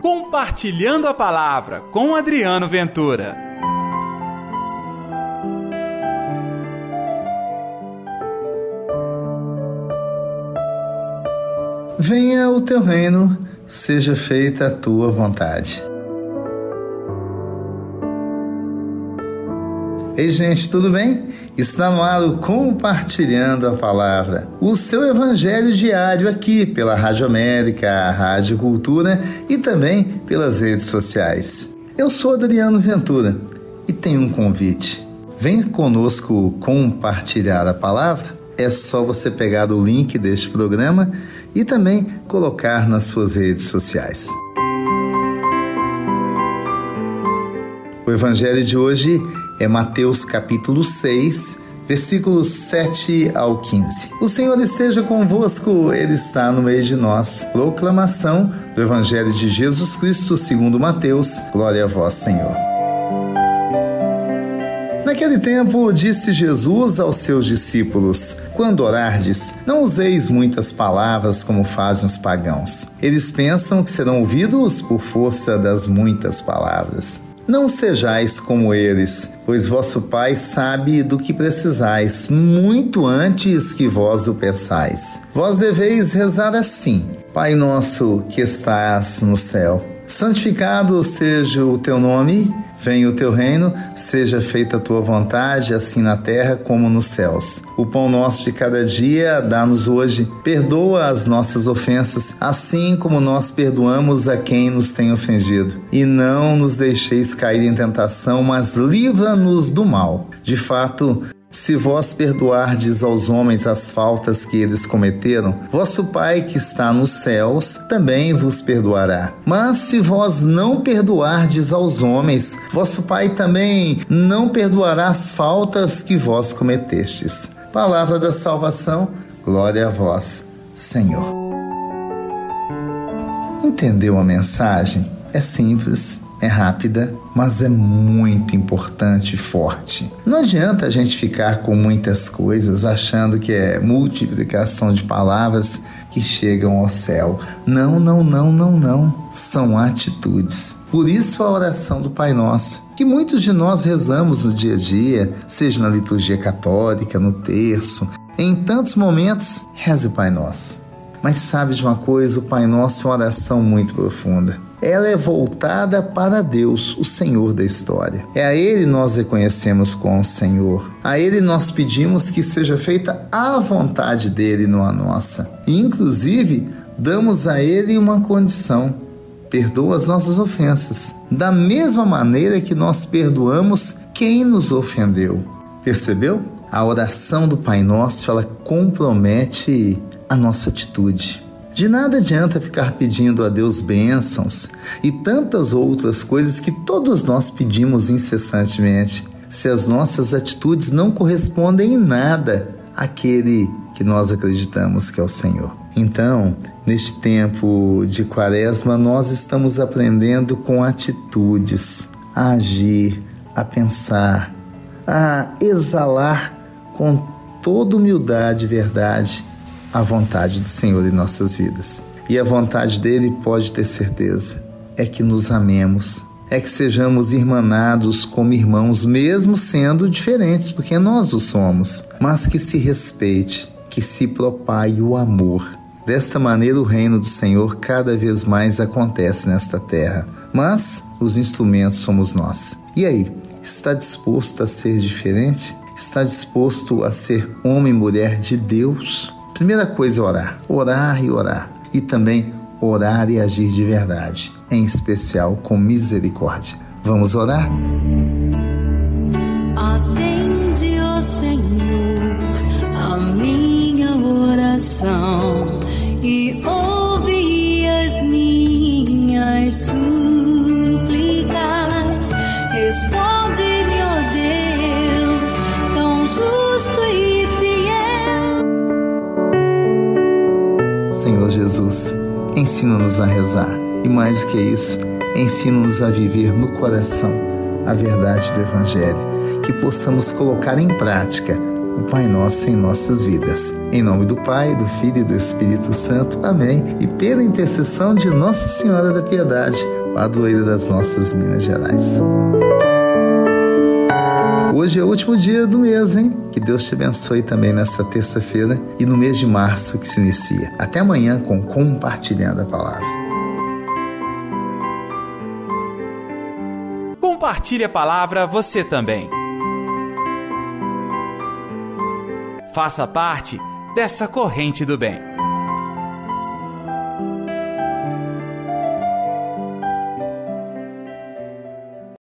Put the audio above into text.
Compartilhando a Palavra com Adriano Ventura. Venha o teu reino, seja feita a tua vontade. Ei, gente, tudo bem? Está no ar o Compartilhando a Palavra, o seu evangelho diário aqui pela Rádio América, Rádio Cultura e também pelas redes sociais. Eu sou Adriano Ventura e tenho um convite. Vem conosco compartilhar a palavra? É só você pegar o link deste programa e também colocar nas suas redes sociais. O evangelho de hoje é Mateus capítulo 6, versículos 7 ao 15. O Senhor esteja convosco, Ele está no meio de nós. Proclamação do Evangelho de Jesus Cristo segundo Mateus. Glória a vós, Senhor. Naquele tempo, disse Jesus aos seus discípulos: Quando orardes, não useis muitas palavras como fazem os pagãos. Eles pensam que serão ouvidos por força das muitas palavras. Não sejais como eles, pois vosso Pai sabe do que precisais, muito antes que vós o peçais. Vós deveis rezar assim: Pai nosso que estás no céu Santificado seja o teu nome, venha o teu reino, seja feita a tua vontade, assim na terra como nos céus. O pão nosso de cada dia dá-nos hoje. Perdoa as nossas ofensas, assim como nós perdoamos a quem nos tem ofendido. E não nos deixeis cair em tentação, mas livra-nos do mal. De fato, se vós perdoardes aos homens as faltas que eles cometeram, vosso Pai que está nos céus também vos perdoará. Mas se vós não perdoardes aos homens, vosso Pai também não perdoará as faltas que vós cometestes. Palavra da salvação, glória a vós, Senhor. Entendeu a mensagem? É simples é rápida, mas é muito importante e forte. Não adianta a gente ficar com muitas coisas achando que é multiplicação de palavras que chegam ao céu. Não, não, não, não, não. São atitudes. Por isso a oração do Pai Nosso, que muitos de nós rezamos no dia a dia, seja na liturgia católica, no terço, em tantos momentos, reze o Pai Nosso. Mas sabe de uma coisa? O Pai Nosso é uma oração muito profunda ela é voltada para Deus, o Senhor da história. É a Ele nós reconhecemos com o Senhor. A Ele nós pedimos que seja feita a vontade dele, não a nossa. E, inclusive, damos a Ele uma condição: perdoa as nossas ofensas, da mesma maneira que nós perdoamos quem nos ofendeu. Percebeu? A oração do Pai Nosso ela compromete a nossa atitude. De nada adianta ficar pedindo a Deus bênçãos e tantas outras coisas que todos nós pedimos incessantemente, se as nossas atitudes não correspondem em nada àquele que nós acreditamos que é o Senhor. Então, neste tempo de Quaresma, nós estamos aprendendo com atitudes a agir, a pensar, a exalar com toda humildade e verdade a vontade do Senhor em nossas vidas. E a vontade dele, pode ter certeza, é que nos amemos, é que sejamos irmanados como irmãos, mesmo sendo diferentes, porque nós o somos, mas que se respeite, que se propague o amor. Desta maneira, o reino do Senhor cada vez mais acontece nesta terra, mas os instrumentos somos nós. E aí, está disposto a ser diferente? Está disposto a ser homem e mulher de Deus? Primeira coisa é orar. Orar e orar. E também orar e agir de verdade, em especial com misericórdia. Vamos orar? Atende, ó Senhor, a minha oração e ouve as minhas súplicas. Senhor Jesus, ensina-nos a rezar e, mais do que isso, ensina-nos a viver no coração a verdade do Evangelho, que possamos colocar em prática o Pai Nosso em nossas vidas. Em nome do Pai, do Filho e do Espírito Santo. Amém. E pela intercessão de Nossa Senhora da Piedade, padroeira das nossas Minas Gerais. Hoje é o último dia do mês, hein? Que Deus te abençoe também nessa terça-feira e no mês de março que se inicia. Até amanhã com Compartilhando a Palavra. Compartilhe a palavra você também. Faça parte dessa corrente do bem.